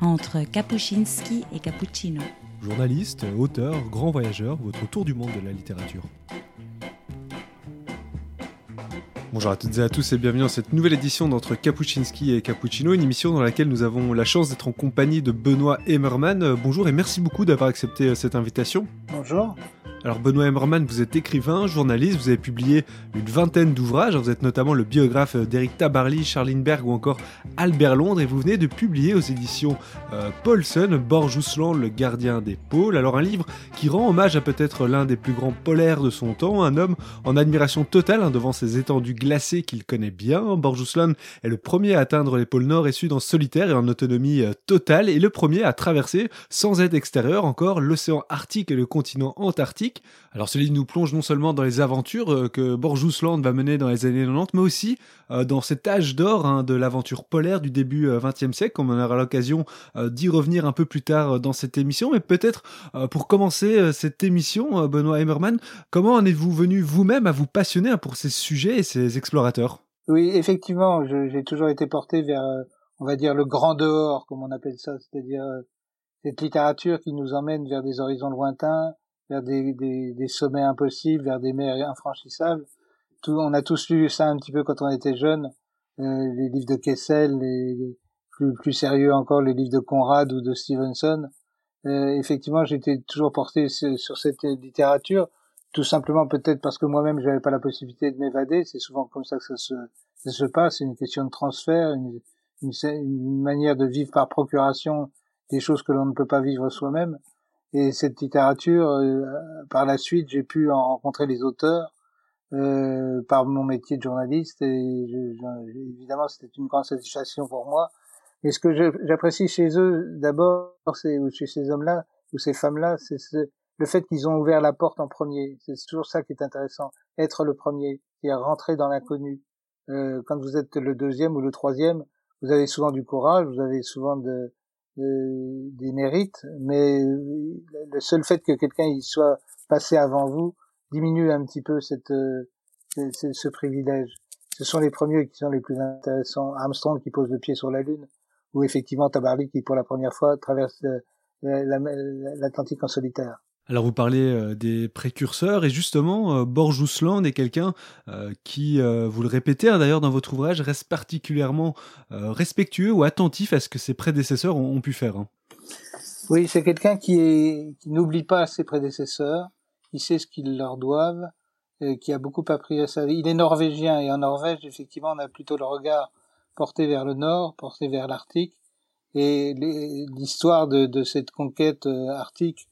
entre Kapuscinski et Cappuccino. Journaliste, auteur, grand voyageur, votre tour du monde de la littérature. Bonjour à toutes et à tous et bienvenue dans cette nouvelle édition d'entre Kapuscinski et Cappuccino, une émission dans laquelle nous avons la chance d'être en compagnie de Benoît Emmerman. Bonjour et merci beaucoup d'avoir accepté cette invitation. Bonjour. Alors Benoît Emmerman, vous êtes écrivain, journaliste, vous avez publié une vingtaine d'ouvrages, vous êtes notamment le biographe d'Eric Tabarly, Charline Berg ou encore Albert Londres et vous venez de publier aux éditions euh, Paulson Borjouslan, le gardien des pôles. Alors un livre qui rend hommage à peut-être l'un des plus grands polaires de son temps, un homme en admiration totale hein, devant ces étendues glacées qu'il connaît bien. Borjouslan est le premier à atteindre les pôles nord et sud en solitaire et en autonomie euh, totale et le premier à traverser sans aide extérieure encore l'océan Arctique et le continent Antarctique alors ce livre nous plonge non seulement dans les aventures euh, que Borjousland va mener dans les années 90, mais aussi euh, dans cet âge d'or hein, de l'aventure polaire du début XXe euh, siècle, on aura l'occasion d'y revenir un peu plus tard dans cette émission. Mais peut-être pour commencer cette émission, Benoît Emmerman, comment en êtes-vous venu vous-même à vous passionner hein, pour ces sujets et ces explorateurs? Oui, effectivement, j'ai toujours été porté vers, on va dire, le grand dehors, comme on appelle ça, c'est-à-dire cette littérature qui nous emmène vers des horizons lointains, vers des, des, des, sommets impossibles, vers des mers infranchissables. Tout, on a tous lu ça un petit peu quand on était jeune, euh, les livres de Kessel, les, plus, plus sérieux encore, les livres de Conrad ou de Stevenson. Euh, effectivement, j'étais toujours porté sur, cette littérature, tout simplement peut-être parce que moi-même j'avais pas la possibilité de m'évader. C'est souvent comme ça que ça se, ça se passe. C'est une question de transfert, une, une, une manière de vivre par procuration des choses que l'on ne peut pas vivre soi-même. Et cette littérature, euh, par la suite, j'ai pu en rencontrer les auteurs euh, par mon métier de journaliste. Et je, évidemment, c'était une grande satisfaction pour moi. Et ce que j'apprécie chez eux, d'abord, c'est chez ces hommes-là ou ces femmes-là, c'est le fait qu'ils ont ouvert la porte en premier. C'est toujours ça qui est intéressant, être le premier, qui à rentrer dans l'inconnu. Euh, quand vous êtes le deuxième ou le troisième, vous avez souvent du courage, vous avez souvent de, des mérites, mais le seul fait que quelqu'un y soit passé avant vous diminue un petit peu cette, euh, ce, privilège. Ce sont les premiers qui sont les plus intéressants. Armstrong qui pose le pied sur la Lune, ou effectivement Tabarly qui pour la première fois traverse euh, l'Atlantique en solitaire. Alors vous parlez euh, des précurseurs et justement euh, est quelqu'un euh, qui, euh, vous le répétez hein, d'ailleurs dans votre ouvrage, reste particulièrement respectueux ou attentif à ce que ses prédécesseurs ont, pu faire. Hein. Oui, c'est quelqu'un qui, n'oublie pas ses prédécesseurs, qui sait ce qu'ils leur doivent, qui a beaucoup appris à sa vie. Il est norvégien et en Norvège, effectivement, on a plutôt le regard porté vers le nord, porté vers l'Arctique. Et l'histoire de, cette conquête arctique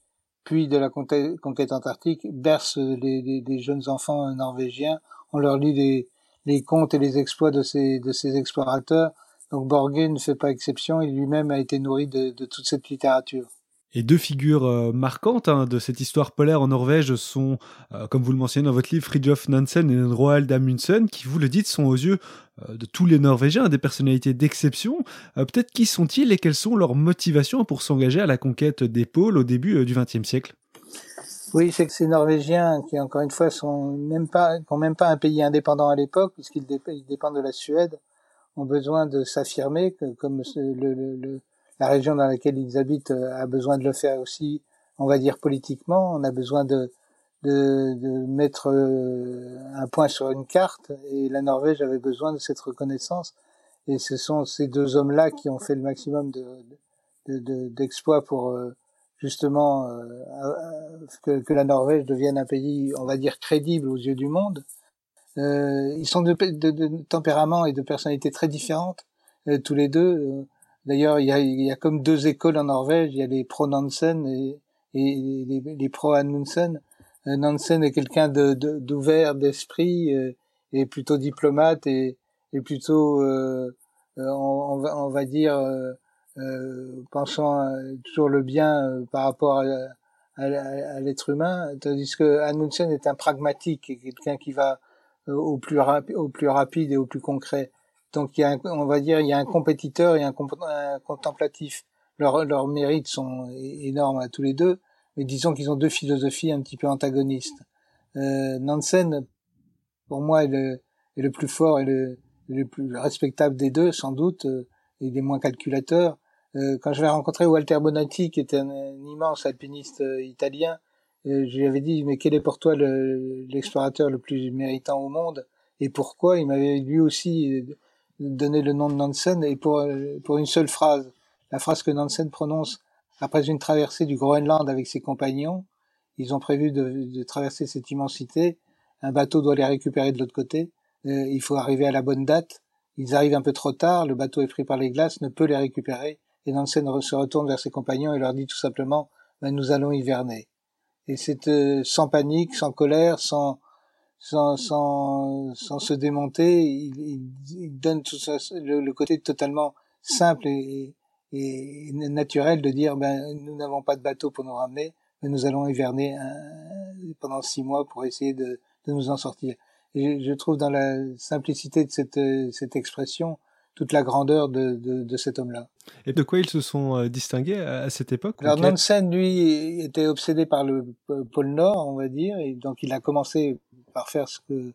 de la conquête antarctique, berce les, jeunes enfants norvégiens. On leur lit les, contes et les exploits de ces, explorateurs. Donc Borgé ne fait pas exception, il lui-même a été nourri de toute cette littérature. Et deux figures euh, marquantes hein, de cette histoire polaire en Norvège sont, euh, comme vous le mentionnez dans votre livre, Fridtjof Nansen et Roald Amundsen, qui, vous le dites, sont aux yeux euh, de tous les Norvégiens des personnalités d'exception. Peut-être qui sont-ils et quelles sont leurs motivations pour s'engager à la conquête des pôles au début du XXe siècle? Oui, c'est que ces Norvégiens, qui encore une fois sont même pas, n'ont même pas un pays indépendant à l'époque, puisqu'ils dépendent de la Suède, ont besoin de s'affirmer, comme le, le la région dans laquelle ils habitent euh, a besoin de le faire aussi, on va dire politiquement. On a besoin de, de, mettre euh, un point sur une carte et la Norvège avait besoin de cette reconnaissance. Et ce sont ces deux hommes-là qui ont fait le maximum d'exploits de, pour euh, justement que, que, la Norvège devienne un pays, on va dire, crédible aux yeux du monde. Ils sont de, de, de, tempérament et de personnalité très différentes, tous les deux. D'ailleurs, il y a, comme deux écoles en Norvège. Il y a les pro Nansen et, les, pro Amundsen. Euh, Nansen est quelqu'un d'ouvert d'esprit euh, et plutôt diplomate et, plutôt, euh, on, va, dire, pensant toujours le bien par rapport à, l'être humain, tandis que Amundsen est un pragmatique, quelqu'un qui va au plus rapide et au plus concret. Donc il y a un, on va dire il y a un compétiteur et un, contemplatif. Leurs mérites sont énormes à tous les deux, mais disons qu'ils ont deux philosophies un petit peu antagonistes. Euh, Nansen, pour moi, est le, est le plus fort et le, le plus respectable des deux, sans doute. Euh, il est moins calculateur. Euh, quand je vais rencontrer Walter Bonatti, qui était un, immense alpiniste euh, italien, euh, je lui avais dit mais quel est pour toi l'explorateur le, plus méritant au monde? Et pourquoi? Il m'avait lui aussi donné le nom de Nansen et pour pour une seule phrase, la phrase que Nansen prononce après une traversée du Groenland avec ses compagnons. Ils ont prévu de, de traverser cette immensité. Un bateau doit les récupérer de l'autre côté. il faut arriver à la bonne date. Ils arrivent un peu trop tard. Le bateau est pris par les glaces, ne peut les récupérer et Nansen se retourne vers ses compagnons et leur dit tout simplement ben, nous allons hiverner. Et c'est euh, sans panique, sans colère, sans sans, sans, sans se démonter, il, il, donne tout ça, le, côté totalement simple et, et, naturel de dire ben nous n'avons pas de bateau pour nous ramener, mais nous allons hiverner pendant six mois pour essayer de, de nous en sortir. Et je, je trouve dans la simplicité de cette, cette expression toute la grandeur de, de, de cet homme-là. Et de quoi ils se sont euh, distingués à, cette époque? Alors Nansen, lui, était obsédé par le pôle Nord, on va dire, et donc il a commencé par faire ce que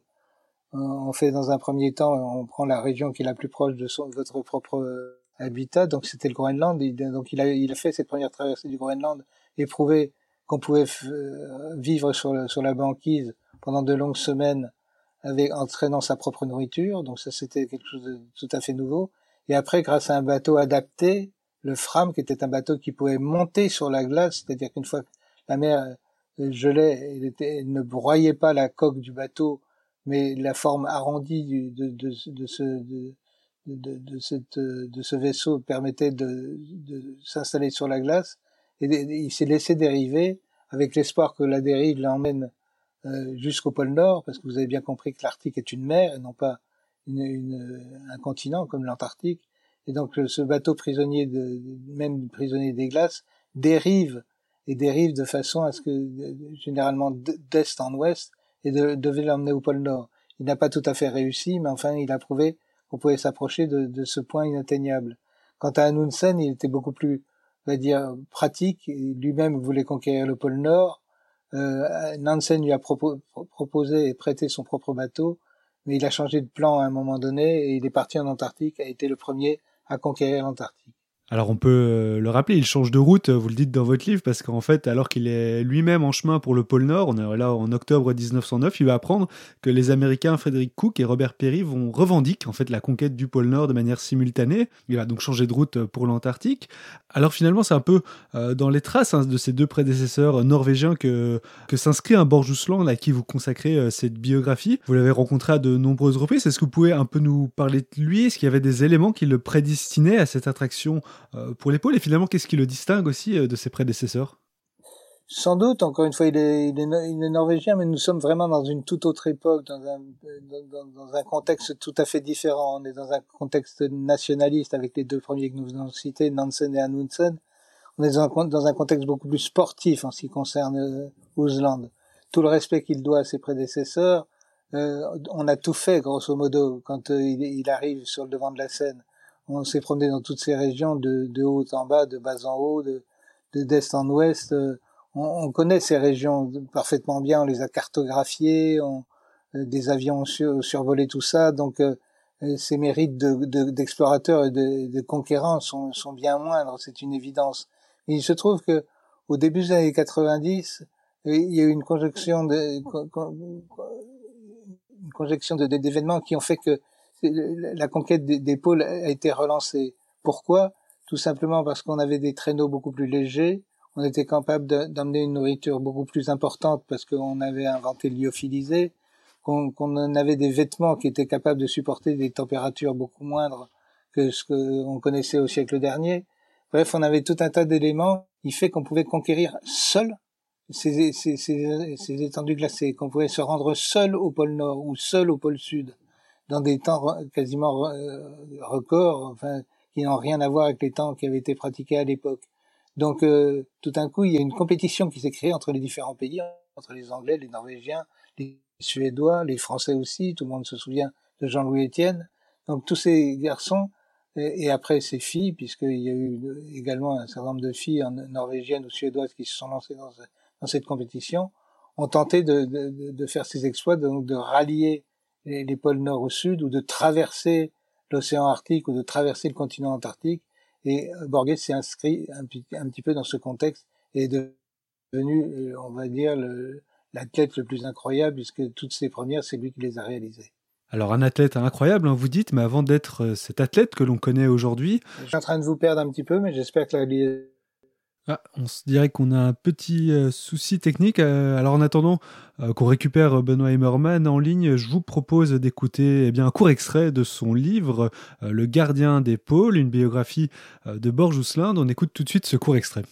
on fait dans un premier temps. On prend la région qui est la plus proche de son, votre propre habitat, donc c'était le Groenland. donc il a, il a fait cette première traversée du Groenland et prouvé qu'on pouvait euh, vivre sur, sur la banquise pendant de longues semaines avec, entraînant sa propre nourriture. Donc ça, c'était quelque chose de tout à fait nouveau. Et après, grâce à un bateau adapté, le Fram, qui était un bateau qui pouvait monter sur la glace, c'est-à-dire qu'une fois que la mer euh, gelait, il, était, ne broyait pas la coque du bateau, mais la forme arrondie de, de, ce, de, de, ce vaisseau permettait de, de s'installer sur la glace. Et il s'est laissé dériver avec l'espoir que la dérive l'emmène euh, jusqu'au pôle Nord, parce que vous avez bien compris que l'Arctique est une mer et non pas une, une, un continent comme l'Antarctique. Et donc ce bateau prisonnier, de, même prisonnier des glaces, dérive et dérive de façon à ce que généralement d'est en ouest et de, devait l'emmener au pôle Nord. Il n'a pas tout à fait réussi, mais enfin il a prouvé qu'on pouvait s'approcher de, de, ce point inatteignable. Quant à Amundsen, il était beaucoup plus, on va dire, pratique. Lui-même voulait conquérir le pôle Nord euh, Nansen lui a proposé et prêté son propre bateau, mais il a changé de plan à un moment donné et il est parti en Antarctique, a été le premier à conquérir l'Antarctique. Alors on peut euh, le rappeler, il change de route, vous le dites dans votre livre, parce qu'en fait, alors qu'il est lui-même en chemin pour le pôle Nord, on est là en octobre 1909, il va apprendre que les Américains Frédéric Cook et Robert Peary vont revendiquer en fait la conquête du pôle Nord de manière simultanée. Il va donc changer de route pour l'Antarctique. Alors finalement, c'est un peu euh, dans les traces hein, de ces deux prédécesseurs norvégiens que, s'inscrit un Borjusland à qui vous consacrez euh, cette biographie. Vous l'avez rencontré à de nombreuses reprises. Est-ce que vous pouvez un peu nous parler de lui? Est-ce qu'il y avait des éléments qui le prédestinaient à cette attraction euh, pour l'épaule Et finalement, qu'est-ce qui le distingue aussi euh, de ses prédécesseurs? Sans doute, encore une fois, il est, norvégien, mais nous sommes vraiment dans une toute autre époque, dans un, contexte tout à fait différent. On est dans un contexte nationaliste avec les deux premiers que nous venons de citer, Nansen et Amundsen. On est dans un, dans un contexte beaucoup plus sportif en ce qui concerne euh, Tout le respect qu'il doit à ses prédécesseurs, euh, on a tout fait, grosso modo, quand il arrive sur le devant de la scène on s'est promené dans toutes ces régions de, de haut en bas, de bas en haut, de d'est en ouest. Euh, on, connaît ces régions parfaitement bien, on les a cartographiées, on, euh, des avions ont survolé tout ça, donc euh, ces mérites d'explorateurs de, et de, conquérants sont, sont bien moindres, c'est une évidence. il se trouve que au début des années 90, il y a eu une conjonction de, une conjonction d'événements qui ont fait que la conquête des, pôles a été relancée. Pourquoi? Tout simplement parce qu'on avait des traîneaux beaucoup plus légers, on était capable d'amener une nourriture beaucoup plus importante parce qu'on avait inventé lyophilisé, qu'on avait des vêtements qui étaient capables de supporter des températures beaucoup moindres que ce qu'on connaissait au siècle dernier. Bref, on avait tout un tas d'éléments qui fait qu'on pouvait conquérir seul ces, ces, ces, ces étendues glacées, qu'on pouvait se rendre seul au pôle Nord ou seul au pôle Sud dans des temps quasiment euh, records, enfin, qui n'ont rien à voir avec les temps qui avaient été pratiqués à l'époque. Donc, euh, tout d'un coup, il y a une compétition qui s'est créée entre les différents pays, entre les Anglais, les Norvégiens, les Suédois, les Français aussi. Tout le monde se souvient de Jean-Louis Étienne. Donc, tous ces garçons et, après ces filles, puisqu'il y a eu également un certain nombre de filles norvégiennes ou suédoises qui se sont lancées dans, cette compétition, ont tenté de, de, faire ces exploits, donc de rallier les, pôles nord au sud ou de traverser l'océan Arctique ou de traverser le continent Antarctique Et Borges s'est inscrit un, un, petit peu dans ce contexte et est devenu, on va dire, l'athlète le, plus incroyable puisque toutes ses premières, c'est lui qui les a réalisées. Alors un athlète incroyable, hein, vous dites, mais avant d'être cet athlète que l'on connaît aujourd'hui... Je suis en train de vous perdre un petit peu, mais j'espère que la ah, on se dirait qu'on a un petit euh, souci technique. Euh, alors en attendant euh, qu'on récupère Benoît Emmerman en ligne, je vous propose d'écouter eh bien un court extrait de son livre Le gardien des pôles, une biographie de Borges Ouslinde. On écoute tout de suite ce court extrait.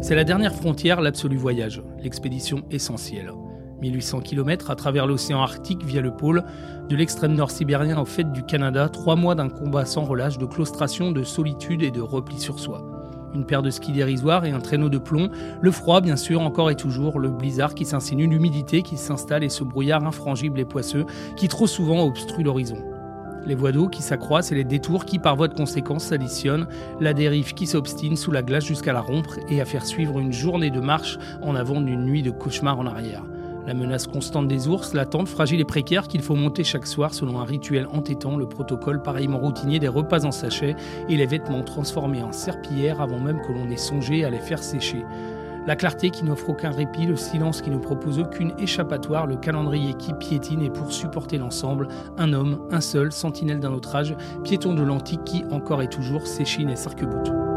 C'est la dernière frontière, l'absolu voyage, l'expédition essentielle. 1800 km à travers l'océan Arctique via le pôle, de l'extrême nord sibérien au fait du Canada, trois mois d'un combat sans relâche, de claustration, de solitude et de repli sur soi. Une paire de skis dérisoires et un traîneau de plomb, le froid bien sûr encore et toujours, le blizzard qui s'insinue, l'humidité qui s'installe et ce brouillard infrangible et poisseux qui trop souvent obstrue l'horizon. Les voies d'eau qui s'accroissent et les détours qui par voie de conséquence s'additionnent, la dérive qui s'obstine sous la glace jusqu'à la rompre et à faire suivre une journée de marche en avant d'une nuit de cauchemar en arrière. La menace constante des ours, l'attente fragile et précaire qu'il faut monter chaque soir selon un rituel entêtant, le protocole pareillement routinier des repas en sachet et les vêtements transformés en serpillière avant même que l'on ait songé à les faire sécher. La clarté qui n'offre aucun répit, le silence qui ne propose aucune échappatoire, le calendrier qui piétine et pour supporter l'ensemble, un homme, un seul, sentinelle d'un autre âge, piéton de l'antique qui, encore et toujours, s'échine et s'arc-boute.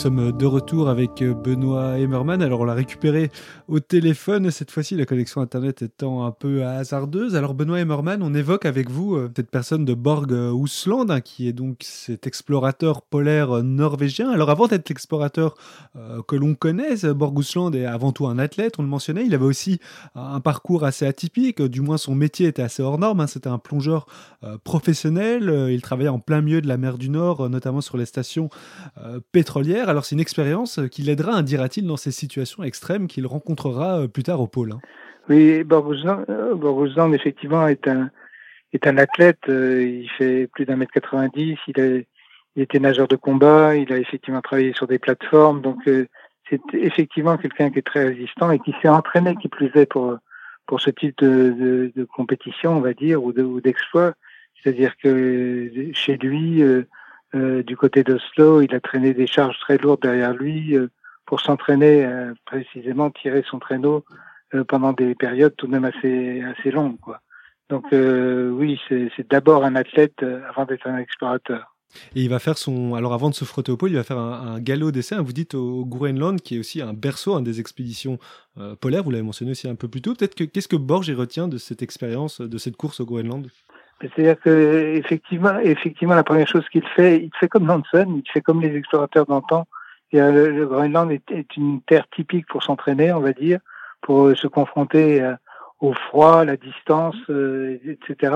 Sommes de retour avec Benoît Emmerman. Alors, on l'a récupéré au téléphone, cette fois-ci, la connexion Internet étant un peu hasardeuse. Alors, Benoît Emmerman, on évoque avec vous euh, cette personne de Borg Ousland, hein, qui est donc cet explorateur polaire norvégien. Alors, avant d'être l'explorateur euh, que l'on connaît, Borg Ousland est avant tout un athlète, on le mentionnait. Il avait aussi un parcours assez atypique, du moins son métier était assez hors norme. Hein. C'était un plongeur euh, professionnel. Il travaillait en plein milieu de la mer du Nord, notamment sur les stations pétrolières. Alors c'est une expérience euh, qui l'aidera, dira-t-il, dans ces situations extrêmes qu'il rencontrera euh, plus tard au pôle. Hein. Oui, Borgouzan, effectivement, est un, est un athlète. Euh, il fait plus d'un mètre 90. Il, il était nageur de combat. Il a effectivement travaillé sur des plateformes. Donc, c'est effectivement quelqu'un qui est très résistant et qui s'est entraîné, qui plus est, pour, pour ce type de, compétition, on va dire, ou d'exploit. C'est-à-dire que chez lui, euh, du côté d'Oslo, il a traîné des charges très lourdes derrière lui euh, pour s'entraîner euh, précisément tirer son traîneau pendant des périodes tout de même assez assez longues quoi. Donc oui, c'est d'abord un athlète avant d'être un explorateur. Et il va faire son. Alors avant de se frotter au pôle, il va faire un, galop d'essai. Hein. Vous dites au Groenland, qui est aussi un berceau hein, des expéditions polaires. Vous l'avez mentionné aussi un peu plus tôt. Peut-être que qu'est-ce que Borges retient de cette expérience, de cette course au Groenland? C'est-à-dire que effectivement, effectivement, la première chose qu'il fait, il fait comme Nansen, il fait comme les explorateurs d'antan. Le, Groenland est, une terre typique pour s'entraîner, on va dire, pour euh, se confronter euh, au froid, la distance, euh, etc.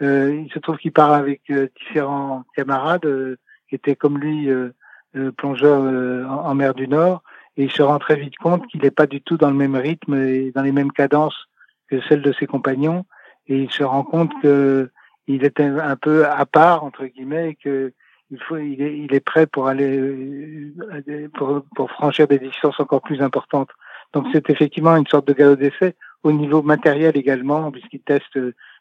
il se trouve qu'il part avec différents camarades qui étaient comme lui plongeurs en, mer du Nord, et il se rend très vite compte qu'il n'est pas du tout dans le même rythme et dans les mêmes cadences que celles de ses compagnons et il se rend compte que il est un peu à part entre guillemets et que il faut il est, il est prêt pour aller euh, pour, pour franchir des distances encore plus importantes. Donc c'est effectivement une sorte de galop d'essai au niveau matériel également puisqu'il teste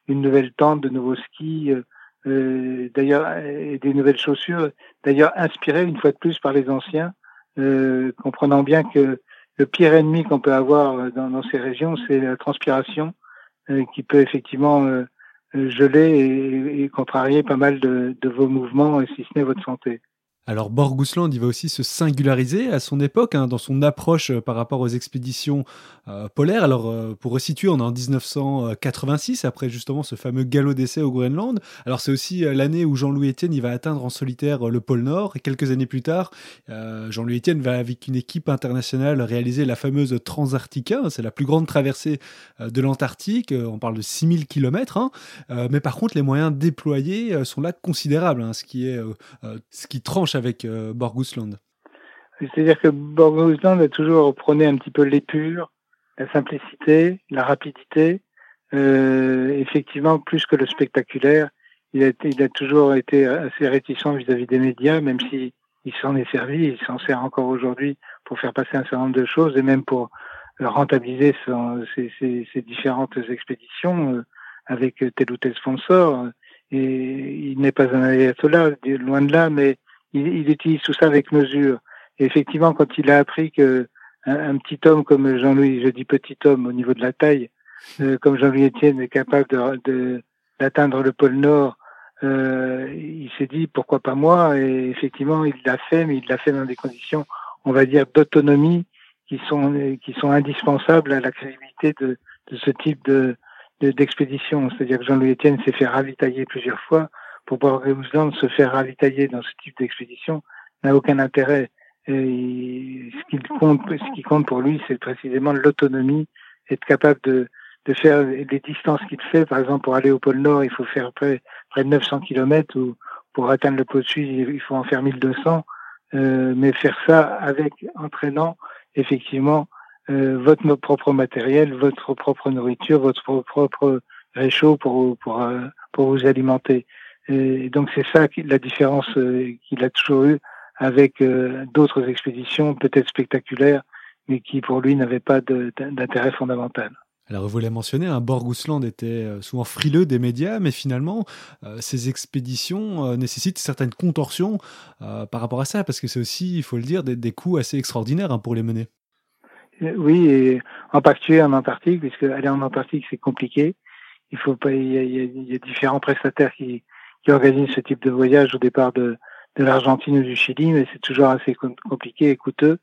une nouvelle tente, de nouveaux skis, euh, euh d'ailleurs et des nouvelles chaussures, d'ailleurs inspirées une fois de plus par les anciens, euh, comprenant bien que le pire ennemi qu'on peut avoir dans, dans ces régions, c'est la transpiration qui peut effectivement euh, geler et, contrarier pas mal de, de vos mouvements, si ce n'est votre santé. Alors Borgousland, il va aussi se singulariser à son époque hein, dans son approche euh, par rapport aux expéditions euh, polaires. Alors euh, pour resituer, on est en 1986 après justement ce fameux galop d'essai au Groenland. Alors c'est aussi l'année où Jean-Louis Etienne il va atteindre en solitaire le pôle Nord et quelques années plus tard, Jean-Louis Etienne va avec une équipe internationale réaliser la fameuse Transarctica. C'est la plus grande traversée de l'Antarctique. On parle de 6000 km. Hein. mais par contre, les moyens déployés sont là considérables, hein, ce qui est ce qui tranche avec euh, Borgusland C'est-à-dire que Borgusland a toujours prôné un petit peu l'épure, la simplicité, la rapidité, euh, effectivement plus que le spectaculaire. Il a, toujours été assez réticent vis-à-vis des médias, même si il s'en est servi, il s'en sert encore aujourd'hui pour faire passer un certain nombre de choses et même pour rentabiliser ses, différentes expéditions euh, avec tel ou tel sponsor. Et il n'est pas un ayatollah, loin de là, mais il, il, utilise tout ça avec mesure. Effectivement, quand il a appris que un, petit homme comme Jean-Louis, je dis petit homme au niveau de la taille, euh, comme Jean-Louis Etienne est capable de d'atteindre le pôle Nord, euh, il s'est dit pourquoi pas moi? Et effectivement, il l'a fait, mais il l'a fait dans des conditions, on va dire, d'autonomie qui sont qui sont indispensables à la crédibilité de, de ce type de d'expédition. C'est-à-dire que Jean-Louis Etienne s'est fait ravitailler plusieurs fois. Pour Borg se faire ravitailler dans ce type d'expédition n'a aucun intérêt. Ce qui compte, ce qui compte pour lui, c'est précisément l'autonomie, être capable de, faire les distances qu'il fait. Par exemple, pour aller au pôle Nord, il faut faire près, de 900 km ou pour atteindre le pôle Sud, il faut en faire 1200. Euh, mais faire ça avec entraînant effectivement euh, votre propre matériel, votre propre nourriture, votre propre réchaud pour euh, pour vous alimenter. Et donc c'est ça la différence euh, qu'il a toujours eu avec euh, d'autres expéditions peut-être spectaculaires, mais qui pour lui n'avaient pas d'intérêt fondamental. Alors, vous l'avez mentionné, un hein, Borgousland était euh, souvent frileux des médias, mais finalement, euh, ces expéditions euh, nécessitent certaines contorsions par rapport à ça, parce que c'est aussi, il faut le dire, des, des coûts assez extraordinaires hein, pour les mener. Oui, et en particulier en Antarctique, puisque aller en Antarctique, c'est compliqué. Il faut pas, il y, a, il y a, différents prestataires qui, qui organisent ce type de voyage au départ de, de l'Argentine ou du Chili, mais c'est toujours assez compliqué et coûteux.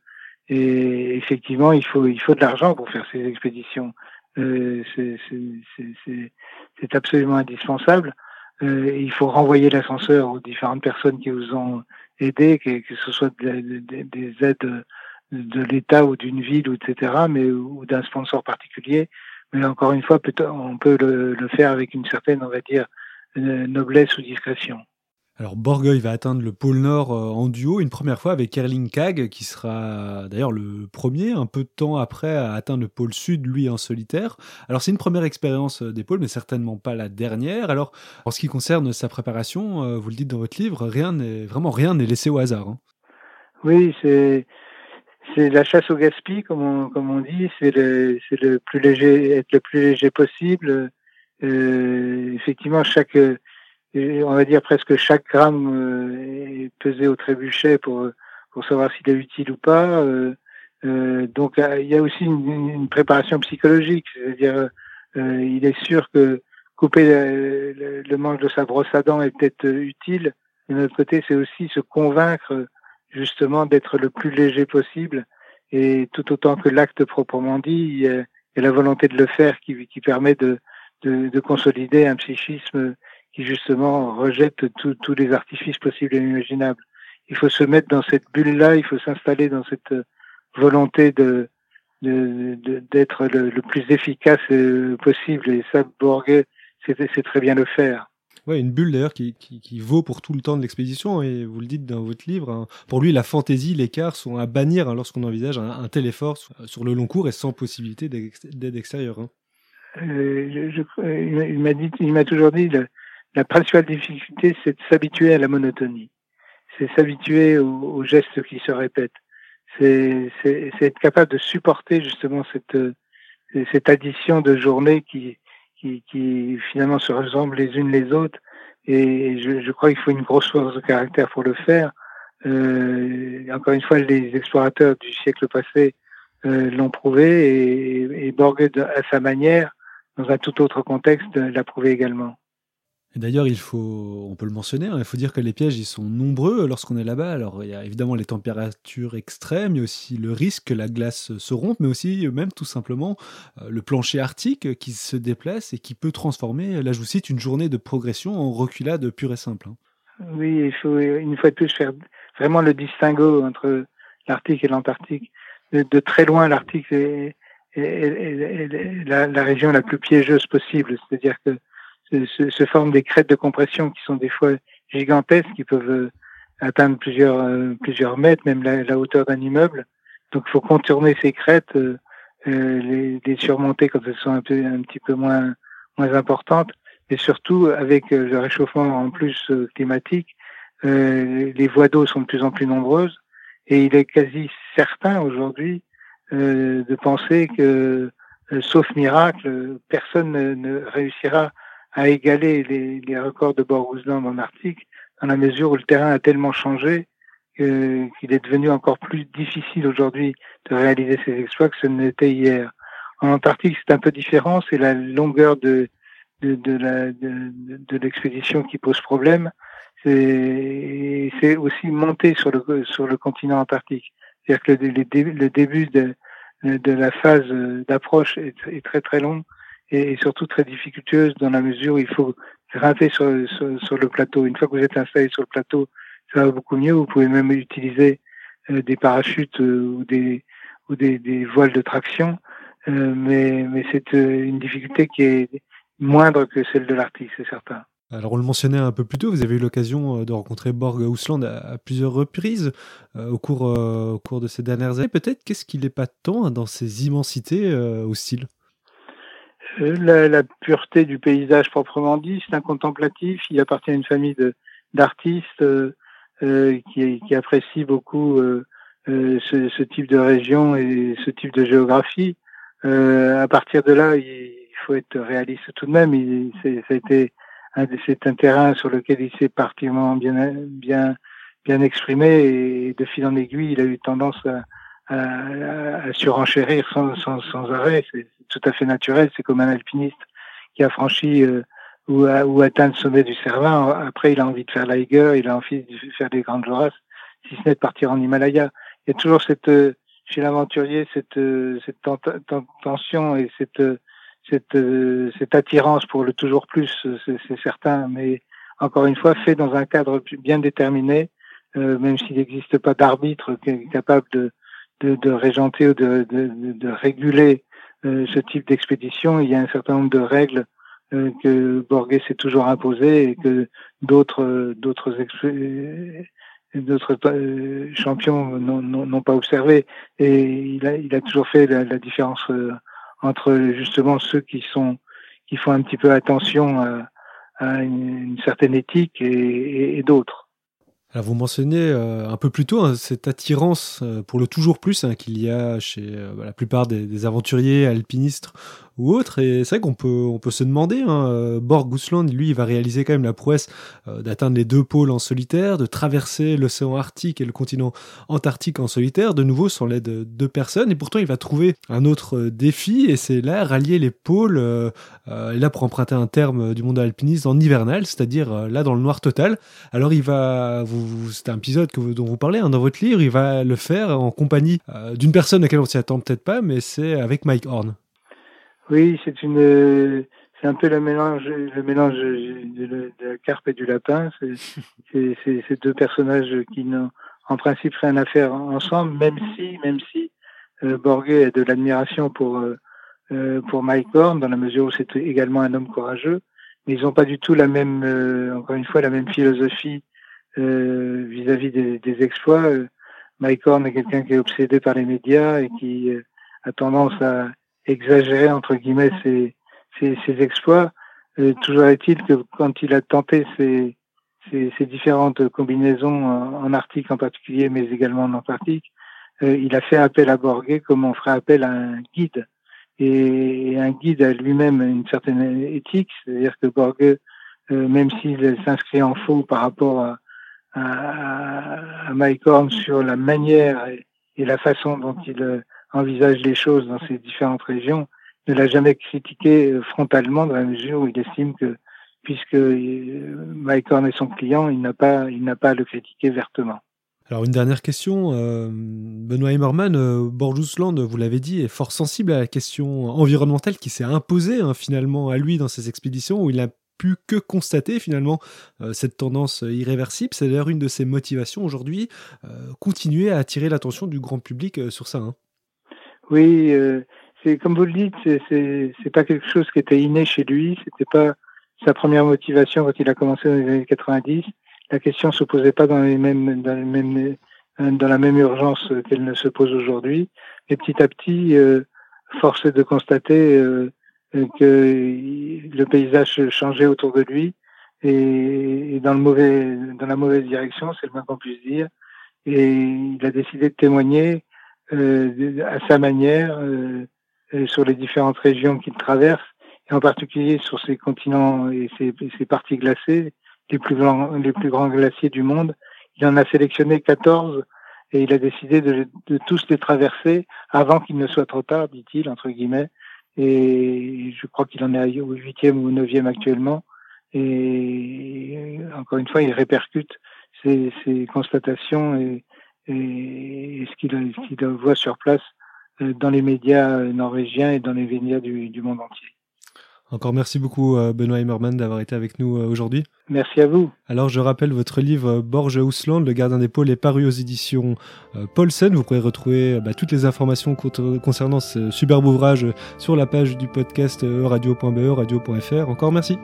Et effectivement, il faut, il faut de l'argent pour faire ces expéditions. Euh, c'est absolument indispensable. Euh, il faut renvoyer l'ascenseur aux différentes personnes qui vous ont aidé, que, que ce soit des aides de l'État ou d'une ville, ou etc., mais ou d'un sponsor particulier. Mais encore une fois, on peut le, le, faire avec une certaine, on va dire, noblesse ou discrétion. Alors Borgueil va atteindre le pôle Nord euh, en duo une première fois avec Erling Kag, qui sera d'ailleurs le premier, un peu de temps après, à atteindre le pôle Sud, lui en solitaire. Alors c'est une première expérience euh, des pôles, mais certainement pas la dernière. Alors en ce qui concerne sa préparation, euh, vous le dites dans votre livre, rien n'est vraiment rien n'est laissé au hasard. Hein. Oui, c'est c'est la chasse au gaspille, comme on, comme on dit. C'est le, le plus léger, être le plus léger possible. Euh, effectivement, chaque on va dire presque chaque gramme euh, est pesé au trébuchet pour pour savoir s'il est utile ou pas. Euh, euh, donc il y a aussi une, préparation psychologique, c'est-à-dire il est sûr que couper le, le, manche de sa brosse à dents est peut-être utile. De notre côté, c'est aussi se convaincre justement d'être le plus léger possible. Et tout autant que l'acte proprement dit, il y, a, la volonté de le faire qui, qui permet de, de, de consolider un psychisme qui justement rejette tous les artifices possibles et imaginables. Il faut se mettre dans cette bulle-là, il faut s'installer dans cette volonté de d'être le, le, plus efficace euh, possible. Et ça, Borges c'est très bien le faire. Ouais, une bulle d'ailleurs qui, qui, qui, vaut pour tout le temps de l'expédition, et vous le dites dans votre livre, hein. pour lui la fantaisie, l'écart sont à bannir hein, lorsqu'on envisage un, un, tel effort sur, le long cours et sans possibilité d'aide extérieure. Hein. Euh, je, il m'a dit, il m'a toujours dit, le, la principale difficulté, c'est de s'habituer à la monotonie. C'est s'habituer aux, gestes qui se répètent. C'est être capable de supporter justement cette, cette addition de journées qui, qui, qui finalement se ressemblent les unes les autres. Et je, je crois qu'il faut une grosse force de caractère pour le faire. Euh, encore une fois, les explorateurs du siècle passé euh, l'ont prouvé et, et Borges, à sa manière, dans un tout autre contexte, l'a prouvé également. D'ailleurs, il faut, on peut le mentionner, hein, il faut dire que les pièges ils sont nombreux lorsqu'on est là-bas. Alors, il y a évidemment les températures extrêmes, il y a aussi le risque que la glace se rompe, mais aussi même tout simplement euh, le plancher arctique qui se déplace et qui peut transformer, là je vous cite, une journée de progression en reculade pure et simple. Hein. Oui, il faut une fois de plus faire vraiment le distinguo entre l'Arctique et l'Antarctique. De, très loin, l'Arctique est, la, la région la plus piégeuse possible, c'est-à-dire que se, forment des crêtes de compression qui sont des fois gigantesques, qui peuvent euh, atteindre plusieurs euh, plusieurs mètres, même la, hauteur d'un immeuble. Donc, il faut contourner ces crêtes, euh, les, les, surmonter quand elles sont un petit peu moins moins importantes, et surtout avec le réchauffement en plus climatique, les voies d'eau sont de plus en plus nombreuses. Et il est quasi certain aujourd'hui de penser que, sauf miracle, personne ne, réussira à égaler les, records de Borgousland en Arctique dans la mesure où le terrain a tellement changé qu'il est devenu encore plus difficile aujourd'hui de réaliser ces exploits que ce n'était hier. En Antarctique, c'est un peu différent, c'est la longueur de, l'expédition qui pose problème. C'est aussi monter sur le continent antarctique. C'est-à-dire que le, le, début de, de la phase d'approche est, très très long et, surtout très difficultueuse dans la mesure où il faut grimper sur, le plateau. Une fois que vous êtes installé sur le plateau, ça va beaucoup mieux. Vous pouvez même utiliser euh, des parachutes euh, ou des ou des, voiles de traction, euh, mais c'est une difficulté qui est moindre que celle de l'Arctique, c'est certain. Alors on le mentionnait un peu plus tôt, vous avez eu l'occasion de rencontrer Borg Ousland à, plusieurs reprises au, cours, au cours de ces dernières années. Peut-être qu'est-ce qu'il n'est pas tant dans ces immensités hostiles? La, pureté du paysage proprement dit, c'est un contemplatif, il appartient à une famille d'artistes euh, qui, qui, apprécie beaucoup euh, euh, ce, type de région et ce type de géographie. à partir de là, il faut être réaliste tout de même. Ça a été c'est un terrain sur lequel il s'est particulièrement bien, bien, bien exprimé et de fil en aiguille, il a eu tendance à, à, à surenchérir sans, sans, sans arrêt. C'est tout à fait naturel. C'est comme un alpiniste qui a franchi euh, ou, ou atteint le sommet du Cervin. Après, il a envie de faire l'Aiger, il a envie de faire des grandes Joras, si ce n'est de partir en Himalaya. Il y a toujours cette, euh, chez l'aventurier, cette, euh, cette tension et cette, cette, euh, cette attirance pour le toujours plus, c'est certain, mais encore une fois, fait dans un cadre bien déterminé, même s'il n'existe pas d'arbitre capable de, de, de, régenter ou de, de, de réguler ce type d'expédition, il y a un certain nombre de règles euh, que Borges s'est toujours imposé et que d'autres d'autres d'autres euh, champions n'ont pas observé. Et il a, il a toujours fait la, la, différence euh, entre justement ceux qui sont qui font un petit peu attention à, une, certaine éthique et, d'autres. Alors vous mentionnez euh, un peu plus tôt hein, cette attirance euh, pour le toujours plus hein, qu'il y a chez euh, la plupart des, aventuriers, alpinistes ou autre. Et c'est vrai qu'on peut, on peut se demander, hein, euh, Borg Gousland, lui, il va réaliser quand même la prouesse euh, d'atteindre les deux pôles en solitaire, de traverser l'océan Arctique et le continent Antarctique en solitaire, de nouveau sans l'aide de deux personnes. Et pourtant, il va trouver un autre euh, défi, et c'est là, rallier les pôles, euh, là, pour emprunter un terme du monde alpiniste, en hivernal, c'est-à-dire là, dans le noir total. Alors, il va, vous, c'est un épisode que dont vous parlez hein, dans votre livre, il va le faire en compagnie d'une personne à laquelle on s'y attend peut-être pas, mais c'est avec Mike Horn. Oui, c'est une, c'est un peu le mélange, le mélange de, la carpe et du lapin. C'est ces deux personnages qui n'ont en principe rien à faire ensemble, même si, même si euh, Borgé a de l'admiration pour euh, euh, pour Mike Horn dans la mesure où c'est également un homme courageux, mais ils n'ont pas du tout la même, euh, encore une fois, la même philosophie euh, vis-à-vis des, des, exploits. Mike Horn est quelqu'un qui est obsédé par les médias et qui a tendance à exagérer entre guillemets ses, ses, ses exploits. Euh, toujours est-il que quand il a tenté ces, ces, ces différentes combinaisons en, Arctique en particulier, mais également en Antarctique, euh, il a fait appel à Borgé comme on ferait appel à un guide. Et, un guide a lui-même une certaine éthique, c'est-à-dire que Borgé, euh, même s'il s'inscrit en faux par rapport à, à, à Mike Horn sur la manière et, et la façon dont il envisage les choses dans ces différentes régions, ne l'a jamais critiqué euh, frontalement dans la mesure où il estime que puisque euh, Mike Horn est son client, il n'a pas, il n'a pas à le critiquer vertement. Alors une dernière question, euh, Benoît Emmerman, Borjusland, vous l'avez dit, est fort sensible à la question environnementale qui s'est imposée hein, finalement à lui dans ses expéditions où il n'a pu que constater finalement euh, cette tendance irréversible. C'est d'ailleurs une de ses motivations aujourd'hui, euh, continuer à attirer l'attention du grand public sur ça. Hein. Oui, euh, c'est comme vous le dites, c'est c'est pas quelque chose qui était inné chez lui. C'était pas sa première motivation quand il a commencé dans les années 90. La question se posait pas dans les mêmes dans les mêmes dans la même urgence qu'elle ne se pose aujourd'hui. Et petit à petit, euh, force est de constater euh, que le paysage changeait autour de lui et, est dans le mauvais, dans la mauvaise direction, c'est le moins qu'on puisse dire. Et il a décidé de témoigner à sa manière euh, sur les différentes régions qu'il traverse, et en particulier sur ces continents et ces, ces parties glacées, les plus, grands, les plus grands glaciers du monde. Il en a sélectionné 14 et il a décidé de, de tous les traverser avant qu'il ne soit trop tard, dit-il, entre guillemets. Et je crois qu'il en est au huitième ou au neuvième actuellement. Et encore une fois, il répercute ses, ses constatations et, et ce qu'il voit sur place euh, dans les médias norvégiens et dans les médias du, du monde entier. Encore merci beaucoup euh, Benoît Emmerman d'avoir été avec nous euh, aujourd'hui. Merci à vous. Alors je rappelle votre livre Borge Ousland, le gardien des pôles est paru aux éditions Paulsen. Vous pourrez retrouver bah, toutes les informations concernant ce superbe ouvrage sur la page du podcast radio.be, radio.fr. Encore merci.